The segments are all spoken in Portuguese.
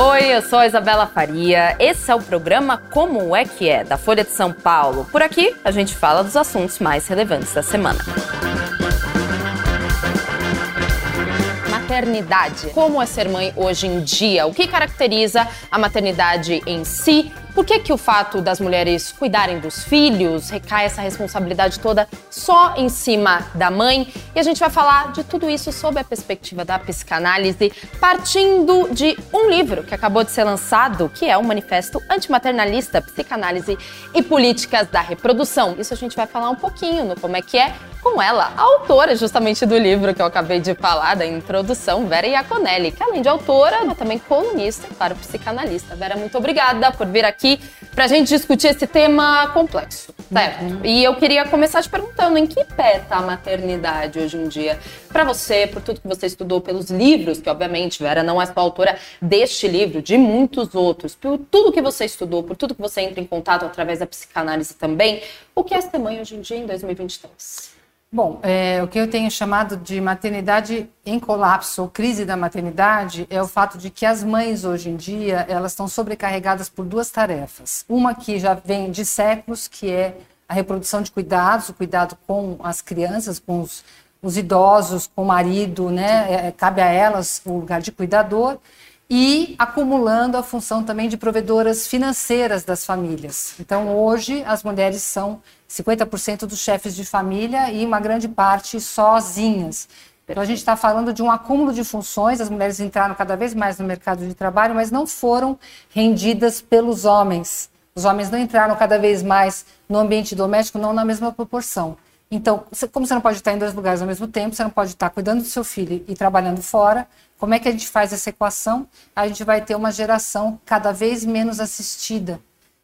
Oi, eu sou a Isabela Faria. Esse é o programa Como é que é, da Folha de São Paulo. Por aqui, a gente fala dos assuntos mais relevantes da semana. Maternidade. Como é ser mãe hoje em dia? O que caracteriza a maternidade em si? Por que, que o fato das mulheres cuidarem dos filhos recai essa responsabilidade toda só em cima da mãe? E a gente vai falar de tudo isso sob a perspectiva da psicanálise, partindo de um livro que acabou de ser lançado, que é o Manifesto Antimaternalista, Psicanálise e Políticas da Reprodução. Isso a gente vai falar um pouquinho no como é que é com ela, a autora justamente do livro que eu acabei de falar, da introdução, Vera Iaconelli, que além de autora, é também colunista, claro, psicanalista. Vera, muito obrigada por vir aqui aqui para a gente discutir esse tema complexo, certo? Uhum. E eu queria começar te perguntando em que pé está a maternidade hoje em dia para você, por tudo que você estudou, pelos livros, que obviamente Vera não é só autora deste livro, de muitos outros, por tudo que você estudou, por tudo que você entra em contato através da psicanálise também. O que é ser mãe hoje em dia em 2023? Bom, é, o que eu tenho chamado de maternidade em colapso ou crise da maternidade é o fato de que as mães hoje em dia elas estão sobrecarregadas por duas tarefas. Uma que já vem de séculos, que é a reprodução de cuidados, o cuidado com as crianças, com os, os idosos, com o marido, né? É, cabe a elas o lugar de cuidador e acumulando a função também de provedoras financeiras das famílias. Então, hoje, as mulheres são 50% dos chefes de família e uma grande parte sozinhas. Então, a gente está falando de um acúmulo de funções, as mulheres entraram cada vez mais no mercado de trabalho, mas não foram rendidas pelos homens. Os homens não entraram cada vez mais no ambiente doméstico, não na mesma proporção. Então, como você não pode estar em dois lugares ao mesmo tempo, você não pode estar cuidando do seu filho e trabalhando fora, como é que a gente faz essa equação? A gente vai ter uma geração cada vez menos assistida.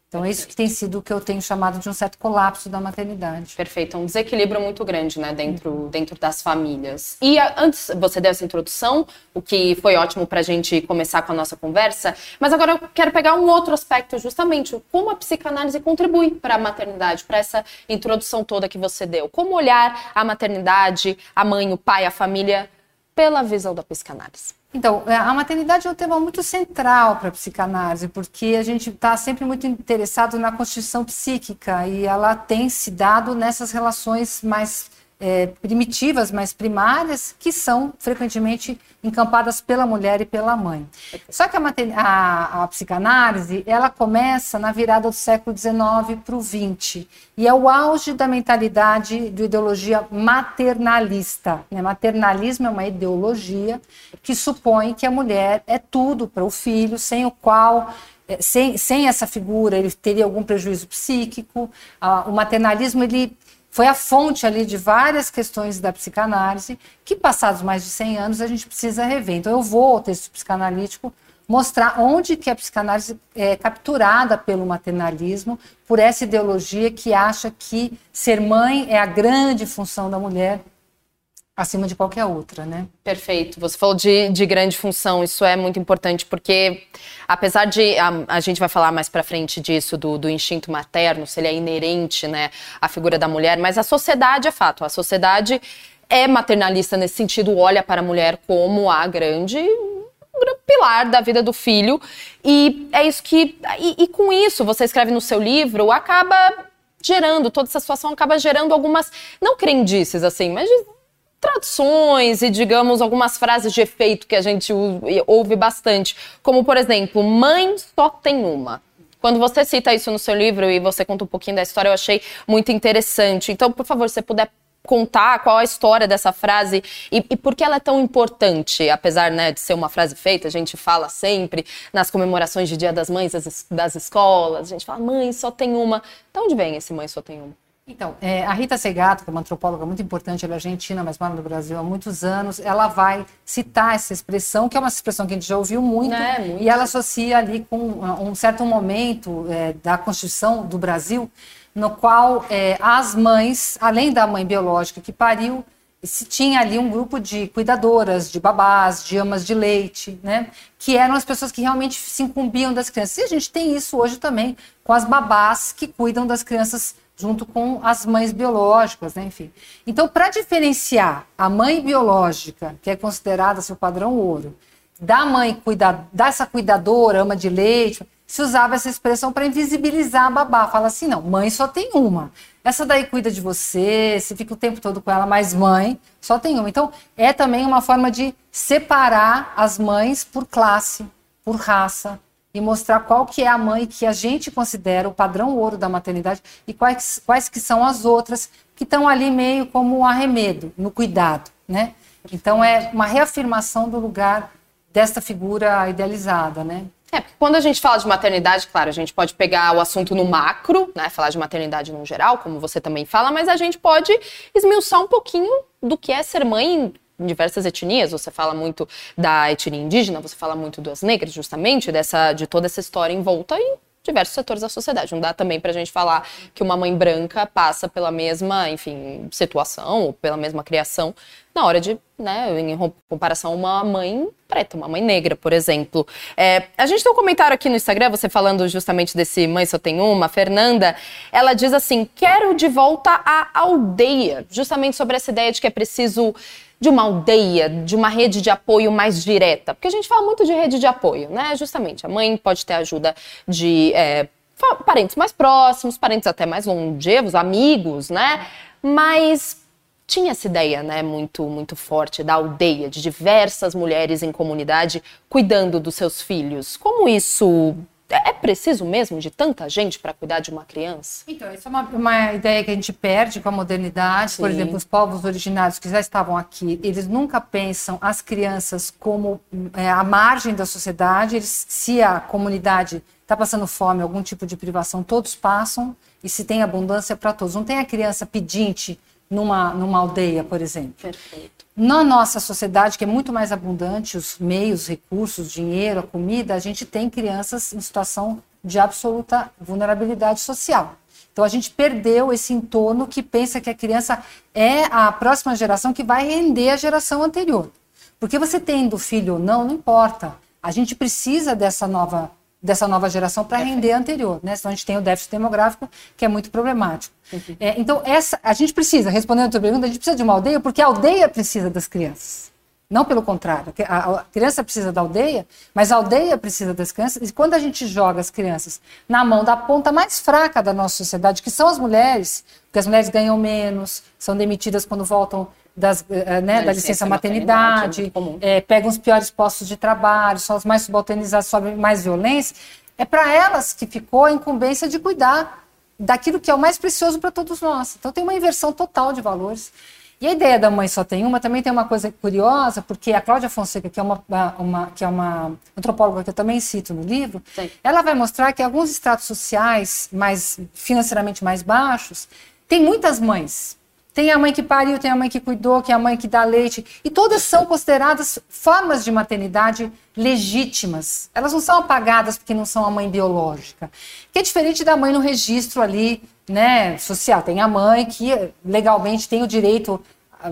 Então, é isso que tem sido o que eu tenho chamado de um certo colapso da maternidade. Perfeito, um desequilíbrio muito grande, né, dentro, dentro das famílias. E antes, você deu essa introdução, o que foi ótimo para a gente começar com a nossa conversa, mas agora eu quero pegar um outro aspecto, justamente, como a psicanálise contribui para a maternidade, para essa introdução toda que você deu. Como olhar a maternidade, a mãe, o pai, a família, pela visão da psicanálise? Então, é, a maternidade é um tema muito central para a psicanálise, porque a gente está sempre muito interessado na constituição psíquica e ela tem se dado nessas relações mais é, primitivas, mais primárias, que são frequentemente encampadas pela mulher e pela mãe. Só que a, a, a psicanálise ela começa na virada do século XIX para o XX e é o auge da mentalidade de ideologia maternalista. Né? Maternalismo é uma ideologia que supõe que a mulher é tudo para o filho, sem o qual é, sem, sem essa figura ele teria algum prejuízo psíquico. Ah, o maternalismo ele foi a fonte ali de várias questões da psicanálise que, passados mais de 100 anos, a gente precisa rever. Então, eu vou ao texto psicanalítico mostrar onde que a psicanálise é capturada pelo maternalismo, por essa ideologia que acha que ser mãe é a grande função da mulher acima de qualquer outra, né? Perfeito. Você falou de, de grande função, isso é muito importante, porque apesar de a, a gente vai falar mais para frente disso do, do, instinto materno, se ele é inerente, né, à figura da mulher, mas a sociedade é fato. A sociedade é maternalista nesse sentido, olha para a mulher como a grande pilar da vida do filho e é isso que e, e com isso você escreve no seu livro acaba gerando toda essa situação acaba gerando algumas não crendices assim, mas tradições e, digamos, algumas frases de efeito que a gente ouve bastante. Como, por exemplo, mãe só tem uma. Quando você cita isso no seu livro e você conta um pouquinho da história, eu achei muito interessante. Então, por favor, se você puder contar qual a história dessa frase e, e por que ela é tão importante, apesar né, de ser uma frase feita, a gente fala sempre nas comemorações de Dia das Mães das, das escolas, a gente fala, mãe só tem uma. De onde vem esse mãe só tem uma? Então, é, a Rita Segato, que é uma antropóloga muito importante, ela é argentina, mas mora no Brasil há muitos anos, ela vai citar essa expressão, que é uma expressão que a gente já ouviu muito, é, muito. e ela associa ali com um certo momento é, da Constituição do Brasil, no qual é, as mães, além da mãe biológica que pariu, se tinha ali um grupo de cuidadoras, de babás, de amas de leite, né? Que eram as pessoas que realmente se incumbiam das crianças. E a gente tem isso hoje também com as babás que cuidam das crianças junto com as mães biológicas, né? enfim. Então, para diferenciar a mãe biológica, que é considerada seu padrão ouro, da mãe cuida, dessa cuidadora, ama de leite, se usava essa expressão para invisibilizar a babá. Fala assim, não, mãe só tem uma. Essa daí cuida de você, você fica o tempo todo com ela, mas mãe só tem uma. Então, é também uma forma de separar as mães por classe, por raça, e mostrar qual que é a mãe que a gente considera o padrão ouro da maternidade e quais, quais que são as outras que estão ali meio como um arremedo, no cuidado, né? Então, é uma reafirmação do lugar desta figura idealizada, né? É, porque quando a gente fala de maternidade, claro, a gente pode pegar o assunto no macro, né? Falar de maternidade no geral, como você também fala, mas a gente pode esmiuçar um pouquinho do que é ser mãe em diversas etnias, você fala muito da etnia indígena, você fala muito das negras, justamente, dessa, de toda essa história em diversos setores da sociedade. Não dá também para a gente falar que uma mãe branca passa pela mesma, enfim, situação ou pela mesma criação na hora de, né, em comparação a uma mãe preta, uma mãe negra, por exemplo. É, a gente tem um comentário aqui no Instagram, você falando justamente desse Mãe Só Tem Uma, Fernanda, ela diz assim, quero de volta à aldeia, justamente sobre essa ideia de que é preciso de uma aldeia, de uma rede de apoio mais direta? Porque a gente fala muito de rede de apoio, né? Justamente, a mãe pode ter ajuda de é, parentes mais próximos, parentes até mais longevos, amigos, né? Mas tinha essa ideia, né, muito muito forte da aldeia, de diversas mulheres em comunidade cuidando dos seus filhos. Como isso é preciso mesmo de tanta gente para cuidar de uma criança? Então, isso é uma, uma, ideia que a gente perde com a modernidade. Sim. Por exemplo, os povos originários que já estavam aqui, eles nunca pensam as crianças como é, a margem da sociedade. Eles, se a comunidade está passando fome, algum tipo de privação, todos passam. E se tem abundância para todos. Não tem a criança pedinte numa, numa aldeia, por exemplo. Perfeito. Na nossa sociedade, que é muito mais abundante, os meios, recursos, dinheiro, a comida, a gente tem crianças em situação de absoluta vulnerabilidade social. Então a gente perdeu esse entorno que pensa que a criança é a próxima geração que vai render a geração anterior. Porque você tendo filho ou não, não importa. A gente precisa dessa nova dessa nova geração para render a anterior, né? Senão a gente tem o déficit demográfico, que é muito problemático. Uhum. É, então, essa, a gente precisa, respondendo a tua pergunta, a gente precisa de uma aldeia porque a aldeia precisa das crianças. Não pelo contrário. A, a criança precisa da aldeia, mas a aldeia precisa das crianças. E quando a gente joga as crianças na mão da ponta mais fraca da nossa sociedade, que são as mulheres, porque as mulheres ganham menos, são demitidas quando voltam das, eh, eh, né, da, licença, licença maternidade, maternidade é, pegam os piores postos de trabalho, são as mais subalternizadas, sofrem mais violência, é para elas que ficou a incumbência de cuidar daquilo que é o mais precioso para todos nós. Então tem uma inversão total de valores. E a ideia da mãe só tem uma também tem uma coisa curiosa, porque a Cláudia Fonseca, que é uma, uma, que é uma antropóloga que eu também cito no livro, Sim. ela vai mostrar que alguns estratos sociais mais financeiramente mais baixos têm muitas mães. Tem a mãe que pariu, tem a mãe que cuidou, que é a mãe que dá leite. E todas são consideradas formas de maternidade legítimas. Elas não são apagadas porque não são a mãe biológica. Que é diferente da mãe no registro ali, né, social. Tem a mãe que legalmente tem o direito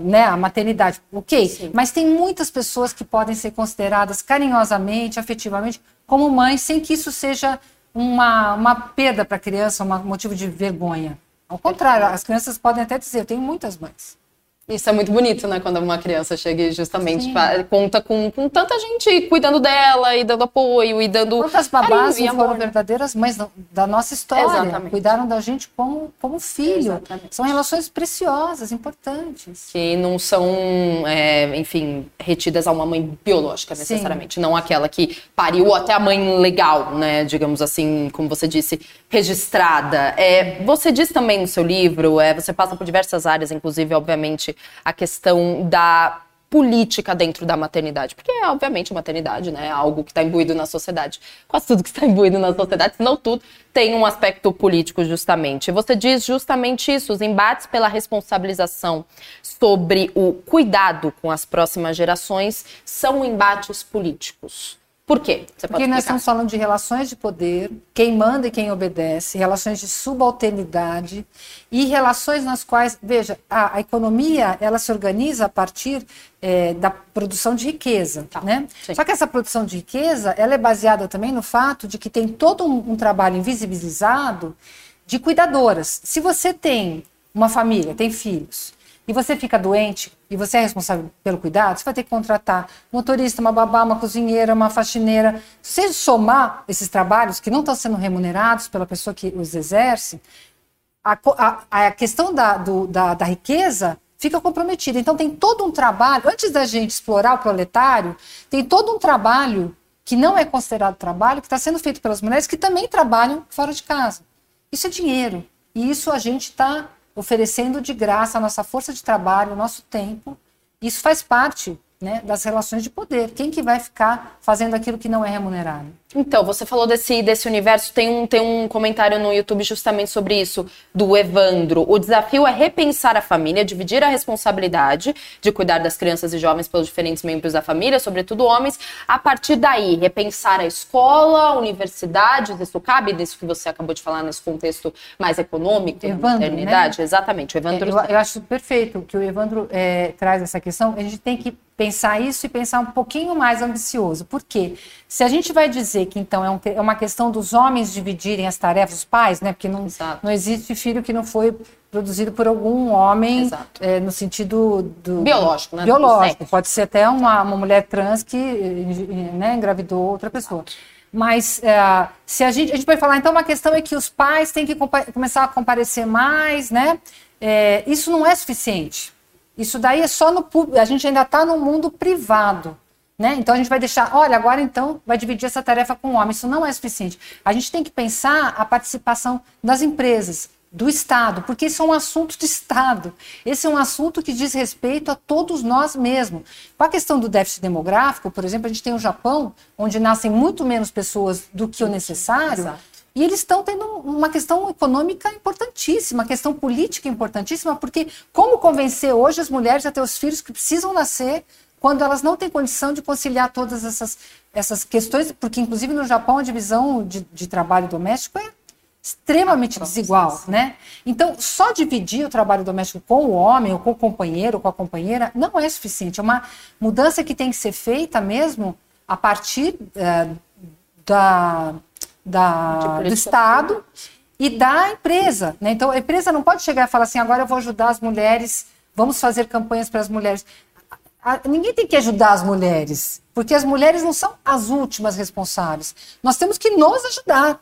né, à maternidade. Ok, Sim. mas tem muitas pessoas que podem ser consideradas carinhosamente, afetivamente, como mães, sem que isso seja uma, uma perda para a criança, um motivo de vergonha. Ao contrário, as crianças podem até dizer, eu tenho muitas mães. Isso é muito bonito, né? Quando uma criança chega e justamente conta com, com tanta gente cuidando dela e dando apoio e dando. Quantas babás não foram verdadeiras mães da nossa história? Exatamente. Cuidaram da gente como, como filho. Exatamente. São relações preciosas, importantes. Que não são, é, enfim, retidas a uma mãe biológica necessariamente. Sim. Não aquela que pariu até a mãe legal, né? Digamos assim, como você disse, registrada. É, você diz também no seu livro, é, você passa por diversas áreas, inclusive, obviamente a questão da política dentro da maternidade. Porque, obviamente, a maternidade né, é algo que está imbuído na sociedade. Quase tudo que está imbuído na sociedade, se não tudo, tem um aspecto político, justamente. Você diz justamente isso: os embates pela responsabilização sobre o cuidado com as próximas gerações são embates políticos. Por quê? Você Porque nós estamos falando de relações de poder, quem manda e quem obedece, relações de subalternidade e relações nas quais, veja, a, a economia ela se organiza a partir é, da produção de riqueza, tá. né? Sim. Só que essa produção de riqueza ela é baseada também no fato de que tem todo um, um trabalho invisibilizado de cuidadoras. Se você tem uma família, tem filhos, e você fica doente e você é responsável pelo cuidado, você vai ter que contratar motorista, uma babá, uma cozinheira, uma faxineira. Se você somar esses trabalhos que não estão sendo remunerados pela pessoa que os exerce, a, a, a questão da, do, da, da riqueza fica comprometida. Então tem todo um trabalho, antes da gente explorar o proletário, tem todo um trabalho que não é considerado trabalho, que está sendo feito pelas mulheres que também trabalham fora de casa. Isso é dinheiro. E isso a gente está oferecendo de graça a nossa força de trabalho, o nosso tempo. Isso faz parte né, das relações de poder. Quem que vai ficar fazendo aquilo que não é remunerado? Então, você falou desse, desse universo, tem um, tem um comentário no YouTube justamente sobre isso, do Evandro. O desafio é repensar a família, dividir a responsabilidade de cuidar das crianças e jovens pelos diferentes membros da família, sobretudo homens. A partir daí, repensar a escola, universidades, isso cabe nisso que você acabou de falar, nesse contexto mais econômico, Evandro, maternidade? Né? Exatamente, o Evandro. É, eu, eu, acho perfeito que o Evandro é, traz essa questão. A gente tem que pensar isso e pensar um pouquinho mais ambicioso. Por quê? Se a gente vai dizer que então é, um, é uma questão dos homens dividirem as tarefas, os pais, né? Porque não, não existe filho que não foi produzido por algum homem é, no sentido do biológico, né? Biológico. Pode ser até uma, uma mulher trans que né, engravidou outra pessoa. Mas é, se a gente, a gente vai falar, então, uma questão é que os pais têm que começar a comparecer mais, né? Isso não é suficiente. Isso daí é só no público, a gente ainda está no mundo privado. Né? Então a gente vai deixar, olha, agora então vai dividir essa tarefa com o homem. Isso não é suficiente. A gente tem que pensar a participação das empresas, do Estado, porque isso é um assunto de Estado. Esse é um assunto que diz respeito a todos nós mesmos. Com a questão do déficit demográfico, por exemplo, a gente tem o Japão, onde nascem muito menos pessoas do que o necessário. Exato. E eles estão tendo uma questão econômica importantíssima, uma questão política importantíssima, porque como convencer hoje as mulheres a ter os filhos que precisam nascer quando elas não têm condição de conciliar todas essas, essas questões, porque inclusive no Japão a divisão de, de trabalho doméstico é extremamente desigual, né? Então, só dividir o trabalho doméstico com o homem, ou com o companheiro, ou com a companheira, não é suficiente. É uma mudança que tem que ser feita mesmo a partir é, da da, do Estado e da empresa. Né? Então, a empresa não pode chegar e falar assim: agora eu vou ajudar as mulheres, vamos fazer campanhas para as mulheres. ninguém tem que ajudar as mulheres, porque as mulheres não são as últimas responsáveis. Nós temos que nos ajudar.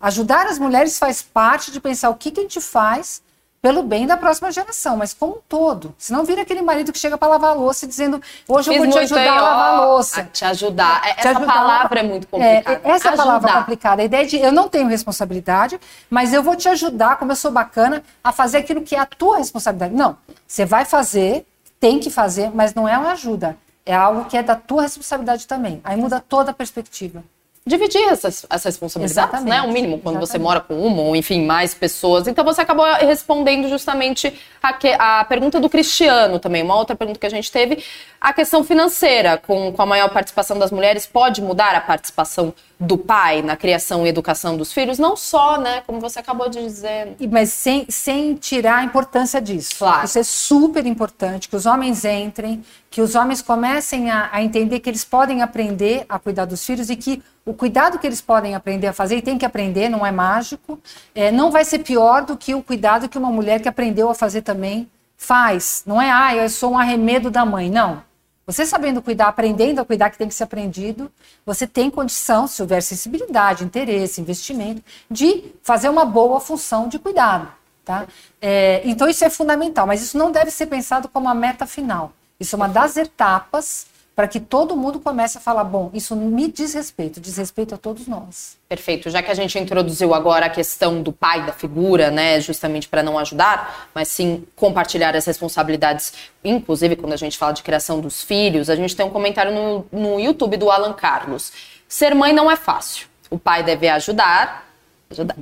Ajudar as mulheres faz parte de pensar o que, que a gente faz pelo bem da próxima geração, mas como um todo. Senão vira aquele marido que chega para lavar a louça dizendo, hoje Fiz eu vou te ajudar a lavar a louça. A te ajudar. Te essa ajudar. palavra é muito complicada. É, essa ajudar. palavra é complicada. A ideia de eu não tenho responsabilidade, mas eu vou te ajudar, como eu sou bacana, a fazer aquilo que é a tua responsabilidade. Não, você vai fazer, tem que fazer, mas não é uma ajuda. É algo que é da tua responsabilidade também. Aí muda toda a perspectiva dividir essas, responsabilidades, Exatamente. né? O mínimo, quando Exatamente. você mora com uma ou, enfim, mais pessoas. Então você acabou respondendo justamente a, que, a pergunta do Cristiano também. Uma outra pergunta que a gente teve, a questão financeira, com, com a maior participação das mulheres, pode mudar a participação do pai na criação e educação dos filhos? Não só, né? Como você acabou de dizer. Mas sem, sem tirar a importância disso. Claro. Isso é super importante, que os homens entrem, que os homens comecem a, a entender que eles podem aprender a cuidar dos filhos e que o cuidado que eles podem aprender a fazer, e tem que aprender, não é mágico, é, não vai ser pior do que o cuidado que uma mulher que aprendeu a fazer também faz. Não é, ah, eu sou um arremedo da mãe. Não. Você sabendo cuidar, aprendendo a cuidar que tem que ser aprendido, você tem condição, se houver sensibilidade, interesse, investimento, de fazer uma boa função de cuidado. Tá? É, então isso é fundamental, mas isso não deve ser pensado como a meta final. Isso é uma das etapas para que todo mundo comece a falar: bom, isso me diz respeito, diz respeito a todos nós. Perfeito. Já que a gente introduziu agora a questão do pai, da figura, né, justamente para não ajudar, mas sim compartilhar as responsabilidades, inclusive quando a gente fala de criação dos filhos, a gente tem um comentário no, no YouTube do Alan Carlos. Ser mãe não é fácil. O pai deve ajudar, ajudar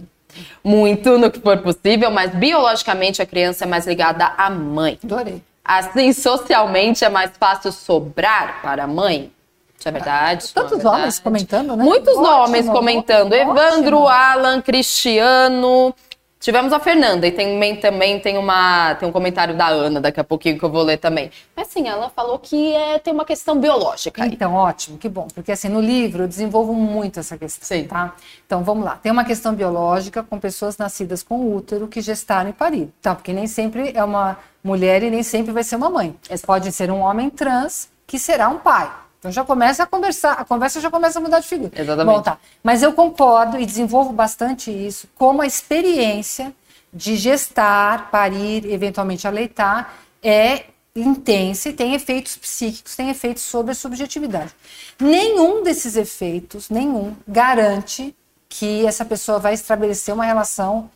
muito no que for possível, mas biologicamente a criança é mais ligada à mãe. Adorei. Assim, socialmente é mais fácil sobrar para a mãe. Isso é verdade. É Tantos verdade. homens comentando, né? Muitos ótimo, homens comentando. Ótimo. Evandro, Alan, Cristiano. Tivemos a Fernanda e também, também tem, uma, tem um comentário da Ana daqui a pouquinho que eu vou ler também. Mas sim, ela falou que é, tem uma questão biológica. Aí. Então, ótimo, que bom. Porque assim, no livro eu desenvolvo muito essa questão, sim. tá? Então, vamos lá. Tem uma questão biológica com pessoas nascidas com útero que gestaram e pariram, tá? Porque nem sempre é uma mulher e nem sempre vai ser uma mãe. Pode ser um homem trans que será um pai. Então já começa a conversar, a conversa já começa a mudar de figura. Exatamente. Bom, tá. Mas eu concordo e desenvolvo bastante isso como a experiência de gestar, parir, eventualmente aleitar, é intensa e tem efeitos psíquicos, tem efeitos sobre a subjetividade. Nenhum desses efeitos, nenhum, garante que essa pessoa vai estabelecer uma relação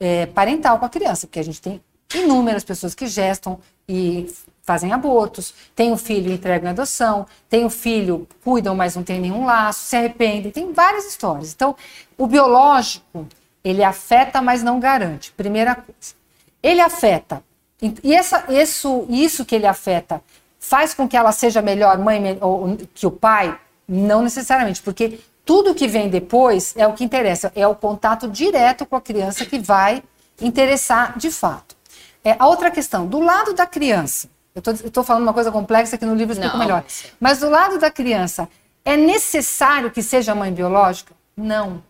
é, parental com a criança, porque a gente tem inúmeras pessoas que gestam e fazem abortos, tem o filho entrega em adoção, tem o filho cuidam, mas não tem nenhum laço, se arrependem, tem várias histórias. Então, o biológico, ele afeta, mas não garante. Primeira coisa. Ele afeta. E essa, isso, isso que ele afeta faz com que ela seja melhor mãe ou que o pai? Não necessariamente, porque tudo que vem depois é o que interessa, é o contato direto com a criança que vai interessar de fato. É, a outra questão, do lado da criança, eu estou falando uma coisa complexa que no livro explico melhor. Mas do lado da criança, é necessário que seja mãe biológica? Não.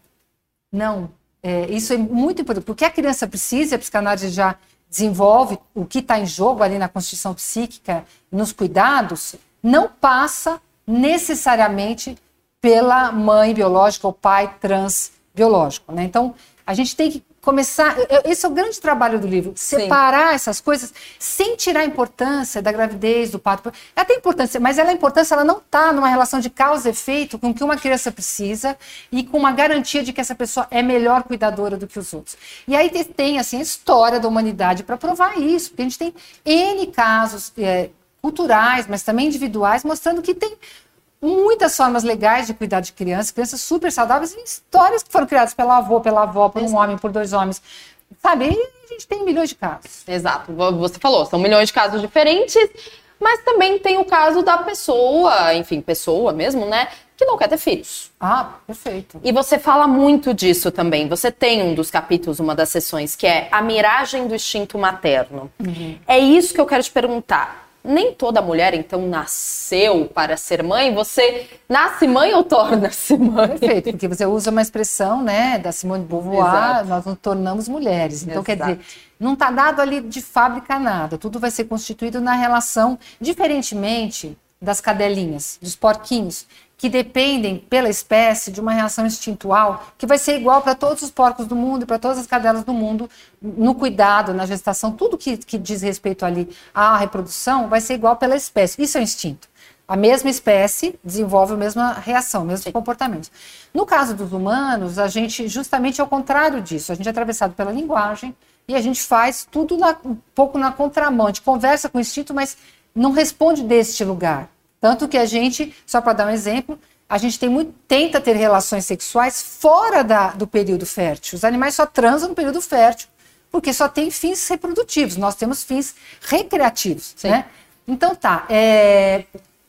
Não. É, isso é muito importante. Porque a criança precisa, a psicanálise já desenvolve o que está em jogo ali na constituição psíquica, nos cuidados, não passa necessariamente pela mãe biológica ou pai trans biológico. Né? Então, a gente tem que começar. Esse é o grande trabalho do livro, separar Sim. essas coisas sem tirar a importância da gravidez, do parto. Ela tem importância, mas ela, a importância ela não está numa relação de causa e efeito com o que uma criança precisa e com uma garantia de que essa pessoa é melhor cuidadora do que os outros. E aí tem assim a história da humanidade para provar isso, porque a gente tem N casos. É, culturais, mas também individuais, mostrando que tem muitas formas legais de cuidar de crianças, crianças super saudáveis, e histórias que foram criadas pela avó, pela avó, por um Exato. homem, por dois homens. Sabe? E a gente tem milhões de casos. Exato. Você falou, são milhões de casos diferentes, mas também tem o caso da pessoa, enfim, pessoa mesmo, né? Que não quer ter filhos. Ah, perfeito. E você fala muito disso também. Você tem um dos capítulos, uma das sessões, que é a miragem do instinto materno. Uhum. É isso que eu quero te perguntar nem toda mulher, então, nasceu para ser mãe. Você nasce mãe ou torna-se mãe? Perfeito, porque você usa uma expressão, né, da Simone de Beauvoir, Exato. nós nos tornamos mulheres. Então, Exato. quer dizer, não está dado ali de fábrica nada. Tudo vai ser constituído na relação, diferentemente das cadelinhas, dos porquinhos, que dependem pela espécie de uma reação instintual que vai ser igual para todos os porcos do mundo e para todas as cadelas do mundo no cuidado, na gestação, tudo que, que diz respeito ali à reprodução vai ser igual pela espécie. Isso é o instinto. A mesma espécie desenvolve a mesma reação, o mesmo Sim. comportamento. No caso dos humanos, a gente justamente é o contrário disso. A gente é atravessado pela linguagem e a gente faz tudo na, um pouco na contramão. A gente conversa com o instinto, mas não responde deste lugar. Tanto que a gente, só para dar um exemplo, a gente tem muito, tenta ter relações sexuais fora da, do período fértil. Os animais só transam no período fértil, porque só tem fins reprodutivos. Nós temos fins recreativos, né? Então tá. É...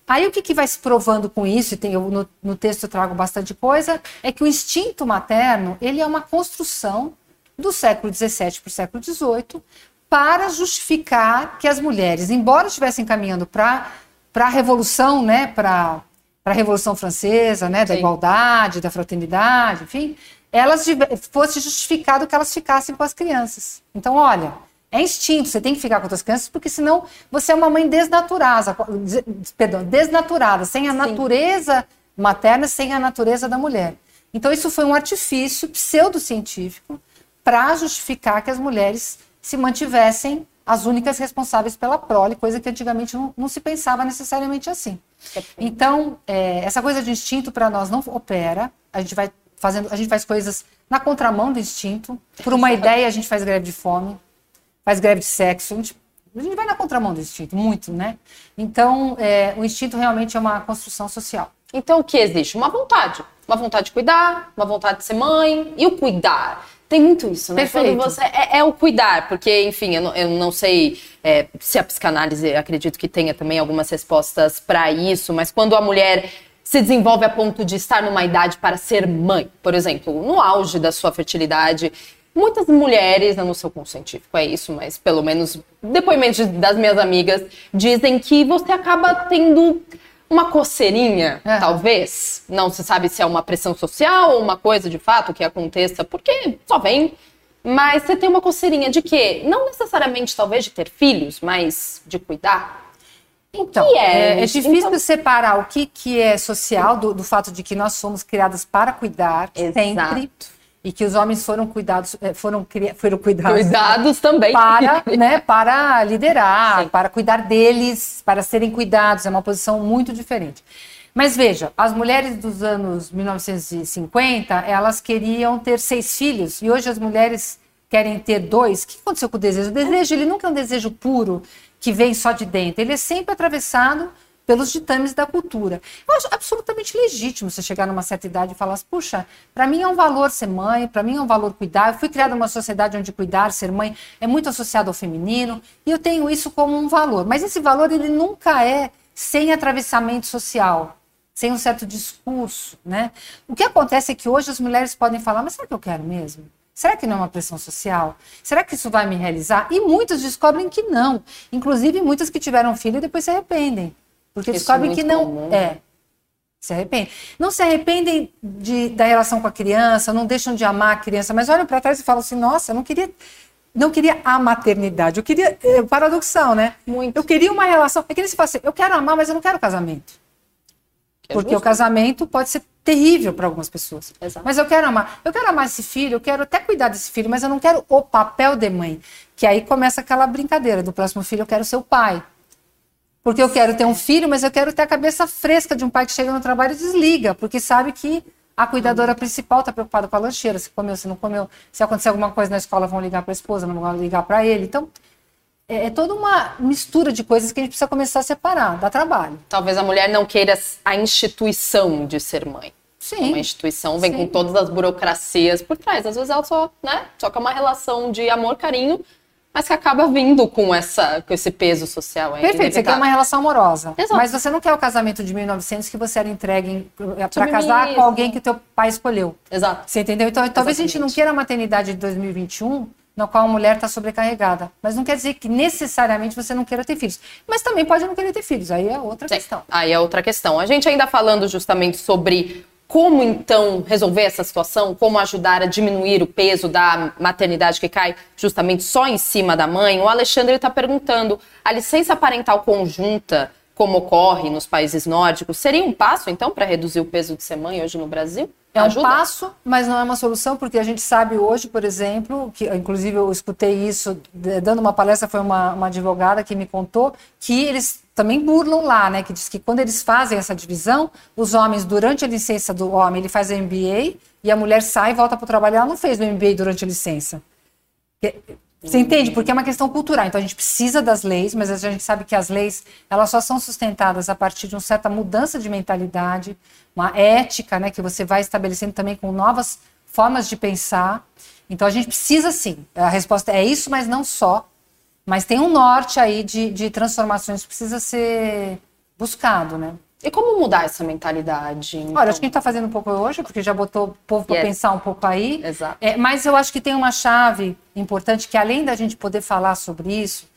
Aí o que, que vai se provando com isso, e tem, eu, no, no texto eu trago bastante coisa, é que o instinto materno ele é uma construção do século XVII para o século XVIII para justificar que as mulheres, embora estivessem caminhando para para a revolução, né, para a revolução francesa, né, da Sim. igualdade, da fraternidade, enfim, elas fosse justificado que elas ficassem com as crianças. Então, olha, é instinto, você tem que ficar com as crianças, porque senão você é uma mãe desnaturada, perdão, desnaturada, sem a Sim. natureza materna, sem a natureza da mulher. Então, isso foi um artifício pseudocientífico para justificar que as mulheres se mantivessem as únicas responsáveis pela prole, coisa que antigamente não, não se pensava necessariamente assim. Então, é, essa coisa de instinto para nós não opera. A gente vai fazendo, a gente faz coisas na contramão do instinto. Por uma ideia, a gente faz greve de fome, faz greve de sexo. A gente, a gente vai na contramão do instinto, muito, né? Então, é, o instinto realmente é uma construção social. Então, o que existe? Uma vontade. Uma vontade de cuidar, uma vontade de ser mãe. E o cuidar? Tem muito isso, né? Perfeito. Quando você é, é, o cuidar, porque, enfim, eu não, eu não sei é, se a psicanálise, acredito que tenha também algumas respostas para isso, mas quando a mulher se desenvolve a ponto de estar numa idade para ser mãe, por exemplo, no auge da sua fertilidade, muitas mulheres, não sou com científico, é isso, mas pelo menos depoimentos das minhas amigas dizem que você acaba tendo uma coceirinha, é. talvez. Não se sabe se é uma pressão social ou uma coisa de fato que aconteça, porque só vem. Mas você tem uma coceirinha de quê? Não necessariamente, talvez, de ter filhos, mas de cuidar. Então, é, é, é, difícil então... separar o que, que é social do, do fato de que nós somos criadas para cuidar Exato. sempre e que os homens foram cuidados eh, foram foram cuidados cuidados também. para né para liderar Sim. para cuidar deles para serem cuidados. É uma posição muito diferente. Mas veja as mulheres dos anos 1950 elas queriam ter seis filhos. E hoje as mulheres querem ter dois. O que aconteceu com o desejo? O desejo ele nunca é um desejo puro que vem só de dentro. Ele é sempre atravessado pelos ditames da cultura. Eu acho absolutamente legítimo você chegar numa certa idade e falar assim, puxa, para mim é um valor ser mãe, para mim é um valor cuidar. Eu fui criada numa sociedade onde cuidar, ser mãe é muito associado ao feminino e eu tenho isso como um valor. Mas esse valor ele nunca é sem atravessamento social, sem um certo discurso, né? O que acontece é que hoje as mulheres podem falar, mas será que eu quero mesmo? Será que não é uma pressão social? Será que isso vai me realizar? E muitas descobrem que não. Inclusive muitas que tiveram filho e depois se arrependem. Porque Isso descobrem é que não comum. é. Se arrependem. Não se arrependem de, da relação com a criança, não deixam de amar a criança, mas olham para trás e falam assim: nossa, eu não queria não queria a maternidade. Eu queria. É, paradoxal, né? Muito. Eu queria uma relação. É que nem se fala assim: eu quero amar, mas eu não quero casamento. Que é Porque justo. o casamento pode ser terrível para algumas pessoas. Exato. Mas eu quero amar. Eu quero amar esse filho, eu quero até cuidar desse filho, mas eu não quero o papel de mãe. Que aí começa aquela brincadeira do próximo filho, eu quero ser o pai. Porque eu quero ter um filho, mas eu quero ter a cabeça fresca de um pai que chega no trabalho e desliga, porque sabe que a cuidadora principal está preocupada com a lancheira, se comeu, se não comeu, se acontecer alguma coisa na escola, vão ligar para a esposa, não vão ligar para ele. Então, é, é, toda uma mistura de coisas que a gente precisa começar a separar, dá trabalho. Talvez a mulher não queira a instituição de ser mãe. Sim. Uma instituição vem Sim. com todas as burocracias por trás. Às vezes ela só, né, só que é uma relação de amor, carinho mas que acaba vindo com, essa, com esse peso social. É Perfeito, você quer uma relação amorosa. Exato. Mas você não quer o casamento de 1900 que você era entregue para casar com alguém que teu pai escolheu. Exato. Você entendeu? Então, talvez a gente não queira a maternidade de 2021 na qual a mulher está sobrecarregada. Mas não quer dizer que necessariamente você não queira ter filhos. Mas também pode não querer ter filhos. Aí é outra Sim. questão. Aí é outra questão. A gente ainda falando justamente sobre como então resolver essa situação? Como ajudar a diminuir o peso da maternidade que cai justamente só em cima da mãe? O Alexandre está perguntando: a licença parental conjunta, como ocorre nos países nórdicos, seria um passo então para reduzir o peso de ser mãe hoje no Brasil? É um passo, mas não é uma solução, porque a gente sabe hoje, por exemplo, que inclusive eu escutei isso dando uma palestra, foi uma, uma advogada que me contou que eles também burlam lá, né? Que diz que quando eles fazem essa divisão, os homens, durante a licença do homem, ele faz a MBA e a mulher sai e volta para o trabalho. Ela não fez o MBA durante a licença. Você entende? Porque é uma questão cultural. Então a gente precisa das leis, mas a gente sabe que as leis elas só são sustentadas a partir de uma certa mudança de mentalidade, uma ética, né, que você vai estabelecendo também com novas formas de pensar. Então a gente precisa sim. A resposta é isso, mas não só. Mas tem um norte aí de, de transformações que precisa ser buscado, né? E como mudar essa mentalidade? Então? Olha, acho que a gente está fazendo um pouco hoje, porque já botou o povo para yes. pensar um pouco aí. Exato. É, mas eu acho que tem uma chave importante que, além da gente poder falar sobre isso,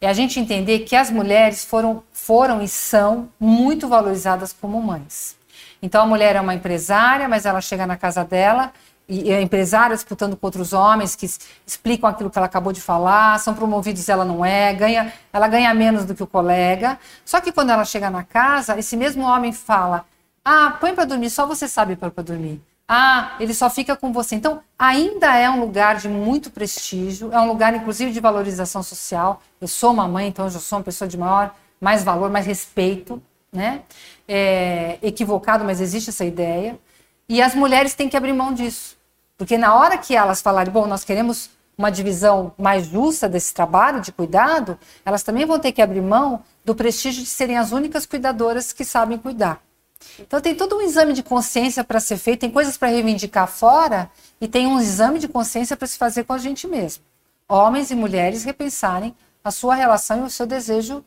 é a gente entender que as mulheres foram, foram e são muito valorizadas como mães. Então, a mulher é uma empresária, mas ela chega na casa dela e a empresária disputando com outros homens que explicam aquilo que ela acabou de falar, são promovidos, ela não é, ganha, ela ganha menos do que o colega. Só que quando ela chega na casa, esse mesmo homem fala: "Ah, põe para dormir, só você sabe pôr para dormir". Ah, ele só fica com você. Então, ainda é um lugar de muito prestígio, é um lugar inclusive de valorização social. Eu sou uma mãe, então eu sou uma pessoa de maior, mais valor, mais respeito, né? É, equivocado, mas existe essa ideia. E as mulheres têm que abrir mão disso. Porque na hora que elas falarem, bom, nós queremos uma divisão mais justa desse trabalho de cuidado, elas também vão ter que abrir mão do prestígio de serem as únicas cuidadoras que sabem cuidar. Então tem todo um exame de consciência para ser feito, tem coisas para reivindicar fora e tem um exame de consciência para se fazer com a gente mesmo. Homens e mulheres repensarem a sua relação e o seu desejo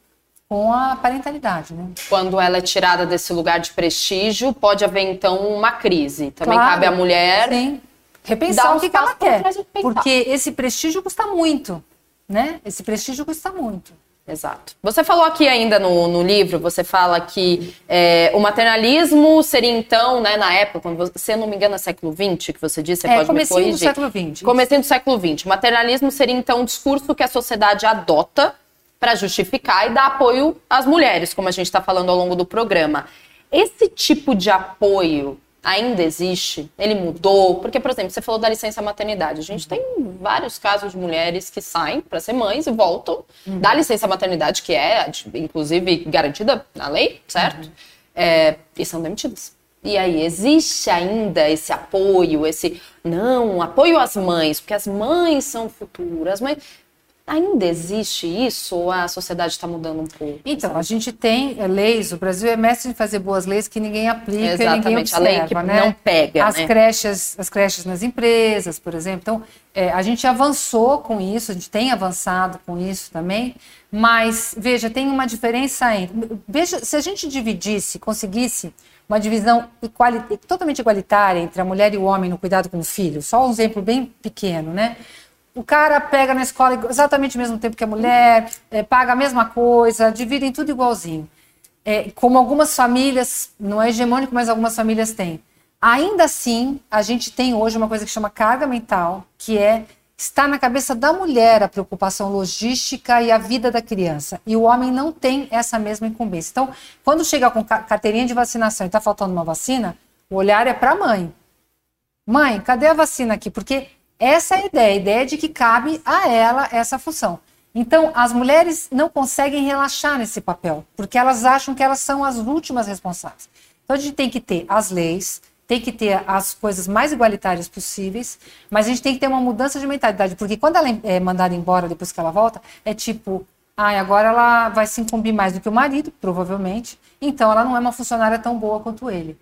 com a parentalidade, né? Quando ela é tirada desse lugar de prestígio, pode haver então uma crise. Também claro, cabe à mulher sim repensar o que, que ela quer. Porque esse prestígio custa muito, né? Esse prestígio custa muito. Exato. Você falou aqui ainda no, no livro, você fala que é, o maternalismo seria então, né, na época, quando você, se eu não me engano, é século XX que você disse, você é, pode me corrigir. do século XX. Comecinho do século XX. O maternalismo seria então um discurso que a sociedade adota para justificar e dar apoio às mulheres, como a gente está falando ao longo do programa. Esse tipo de apoio ainda existe? Ele mudou? Porque, por exemplo, você falou da licença maternidade. A gente tem vários casos de mulheres que saem para ser mães e voltam uhum. da licença maternidade, que é, inclusive, garantida na lei, certo? Uhum. É, e são demitidas. E aí, existe ainda esse apoio, esse. Não, apoio às mães, porque as mães são futuras. Mães... Ainda existe isso ou a sociedade está mudando um pouco? Então, sabe? a gente tem é, leis, o Brasil é mestre em fazer boas leis que ninguém aplica Exatamente, ninguém observa, a lei que né? não pega, as né? creches, As creches nas empresas, por exemplo. Então, é, a gente avançou com isso, a gente tem avançado com isso também, mas, veja, tem uma diferença entre... Veja, se a gente dividisse, conseguisse uma divisão iguali, totalmente igualitária entre a mulher e o homem no cuidado com o filho, só um exemplo bem pequeno, né? O cara pega na escola exatamente o mesmo tempo que a mulher, é, paga a mesma coisa, dividem tudo igualzinho. É, como algumas famílias, não é hegemônico, mas algumas famílias têm. Ainda assim, a gente tem hoje uma coisa que chama carga mental, que é está na cabeça da mulher a preocupação logística e a vida da criança. E o homem não tem essa mesma incumbência. Então, quando chega com carteirinha de vacinação e está faltando uma vacina, o olhar é para a mãe. Mãe, cadê a vacina aqui? Porque essa é a ideia, a ideia de que cabe a ela essa função. Então, as mulheres não conseguem relaxar nesse papel, porque elas acham que elas são as últimas responsáveis. Então, a gente tem que ter as leis, tem que ter as coisas mais igualitárias possíveis, mas a gente tem que ter uma mudança de mentalidade, porque quando ela é mandada embora depois que ela volta, é tipo, ah, agora ela vai se incumbir mais do que o marido, provavelmente, então ela não é uma funcionária tão boa quanto ele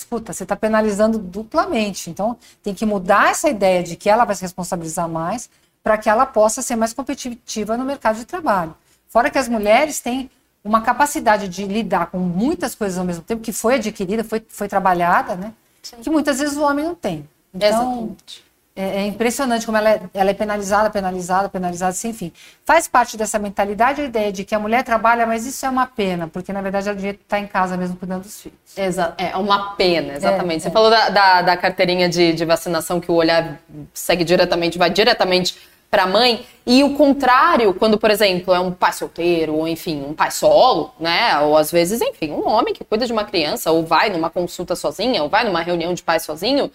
escuta, você está penalizando duplamente. Então, tem que mudar essa ideia de que ela vai se responsabilizar mais para que ela possa ser mais competitiva no mercado de trabalho. Fora que as mulheres têm uma capacidade de lidar com muitas coisas ao mesmo tempo, que foi adquirida, foi, foi trabalhada, né? Sim. Que muitas vezes o homem não tem. Então, Exatamente. É, é, impressionante como ela é, ela é penalizada, penalizada, penalizada, assim, enfim. Faz parte dessa mentalidade a ideia de que a mulher trabalha, mas isso é uma pena, porque na verdade ela devia estar em casa mesmo cuidando dos filhos. Exa é uma pena, exatamente. É, Você é. falou da, da, da carteirinha de, de, vacinação que o olhar segue diretamente, vai diretamente para a mãe, e o contrário, quando, por exemplo, é um pai solteiro, ou enfim, um pai solo, né? Ou às vezes, enfim, um homem que cuida de uma criança, ou vai numa consulta sozinha, ou vai numa reunião de pais sozinho,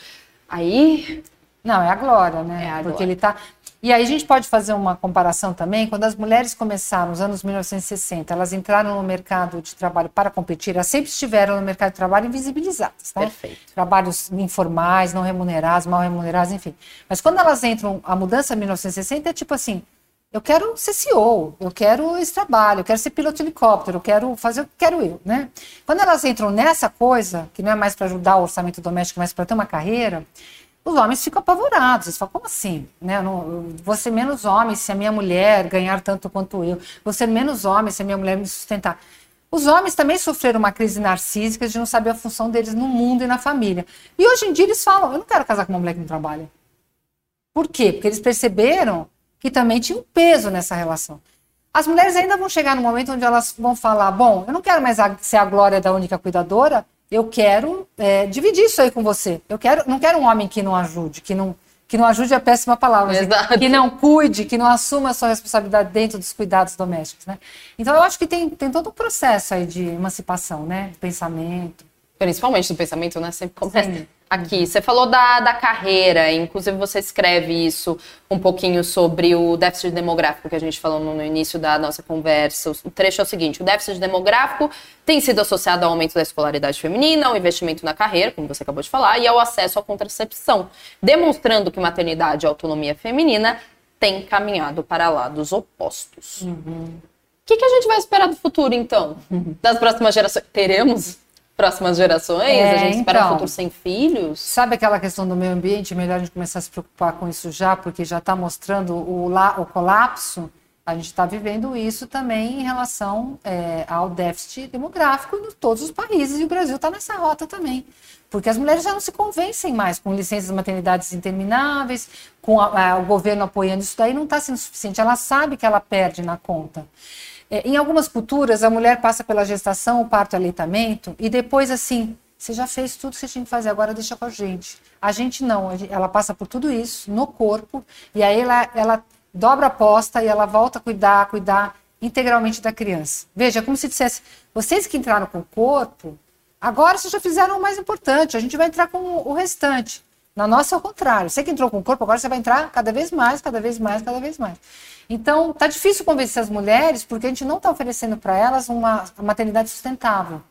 aí não, é a glória, né? É a Porque glória. ele tá. E aí a gente pode fazer uma comparação também, quando as mulheres começaram nos anos 1960, elas entraram no mercado de trabalho para competir, elas sempre estiveram no mercado de trabalho invisibilizadas, tá? Perfeito. Trabalhos informais, não remunerados, mal remunerados, enfim. Mas quando elas entram, a mudança em 1960 é tipo assim, eu quero ser CEO, eu quero esse trabalho, eu quero ser piloto de helicóptero, eu quero fazer o que quero eu, né? Quando elas entram nessa coisa, que não é mais para ajudar o orçamento doméstico, mas para ter uma carreira, os homens ficam apavorados. Eles falam, como assim? Né? Não, ser menos homem se a minha mulher ganhar tanto quanto eu. Ser menos homem se a minha mulher me sustentar. Os homens também sofreram uma crise narcísica de não saber a função deles no mundo e na família. E hoje em dia eles falam, eu não quero casar com uma mulher que não trabalha. Por quê? Porque eles perceberam que também tinha um peso nessa relação. As mulheres ainda vão chegar no momento onde elas vão falar, bom, eu não quero mais ser a glória da única cuidadora, eu quero é, dividir isso aí com você. Eu quero, não quero um homem que não ajude, que não, que não ajude é a péssima palavra, assim, que não cuide, que não assuma a sua responsabilidade dentro dos cuidados domésticos, né? Então eu acho que tem, tem todo um processo aí de emancipação, né? Do pensamento. Principalmente do pensamento, né? Sempre começa. Sim. Aqui, você falou da, da carreira, inclusive você escreve isso um pouquinho sobre o déficit demográfico que a gente falou no, início da nossa conversa. O trecho é o seguinte: o déficit demográfico tem sido associado ao aumento da escolaridade feminina, ao investimento na carreira, como você acabou de falar, e ao acesso à contracepção, demonstrando que maternidade e autonomia feminina têm caminhado para lados opostos. Uhum. O que, que a gente vai esperar do futuro, então? Das próximas gerações? Teremos próximas gerações? É, a gente espera então, um futuro sem filhos? Sabe aquela questão do meio ambiente? Melhor a gente começar a se preocupar com isso já, porque já está mostrando o, la, o colapso. A gente está vivendo isso também em relação é, ao déficit demográfico em todos os países, e o Brasil está nessa rota também. Porque as mulheres já não se convencem mais com licenças maternidades intermináveis, com a, a, o governo apoiando isso daí, não está sendo suficiente. Ela sabe que ela perde na conta. É, em algumas culturas, a mulher passa pela gestação, o parto, o aleitamento, e depois, assim, você já fez tudo que você tinha que fazer, agora deixa com a gente. A gente não, ela passa por tudo isso no corpo, e aí ela, ela dobra a aposta e ela volta a cuidar, cuidar integralmente da criança. Veja, como se dissesse, vocês que entraram com o corpo, agora vocês já fizeram o mais importante, a gente vai entrar com o restante. Na nossa é o contrário. Você que entrou com o corpo, agora você vai entrar cada vez mais, cada vez mais, cada vez mais. Então, tá difícil convencer as mulheres porque a gente não está oferecendo para elas uma, maternidade sustentável.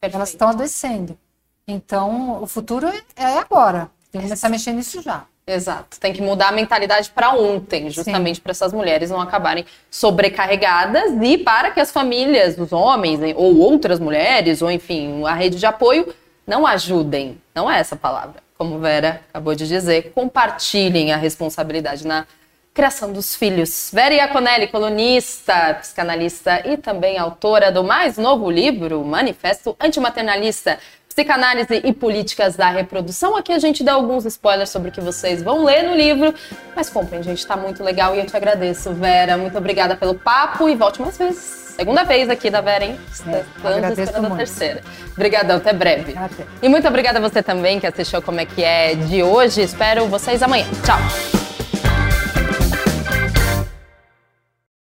Perfeito. Elas estão adoecendo. Então, o futuro é, é agora. Tem que começar a mexer nisso já. Exato. Tem que mudar a mentalidade para ontem, justamente para essas mulheres não acabarem sobrecarregadas e para que as famílias, os homens né, ou outras mulheres, ou enfim, a rede de apoio, não ajudem. Não é essa palavra, como Vera acabou de dizer. Compartilhem a responsabilidade na criação dos filhos. Vera Iaconelli, colunista, psicanalista e também autora do mais novo livro, Manifesto Antimaternalista Psicanálise e Políticas da Reprodução. Aqui a gente dá alguns spoilers sobre o que vocês vão ler no livro, mas comprem, gente, tá muito legal e eu te agradeço, Vera. Muito obrigada pelo papo e volte mais vezes. Segunda vez aqui da Vera, hein? É, Estamos esperando a terceira. Obrigadão, até breve. Até. E muito obrigada a você também que assistiu Como é que é de hoje. Espero vocês amanhã. Tchau!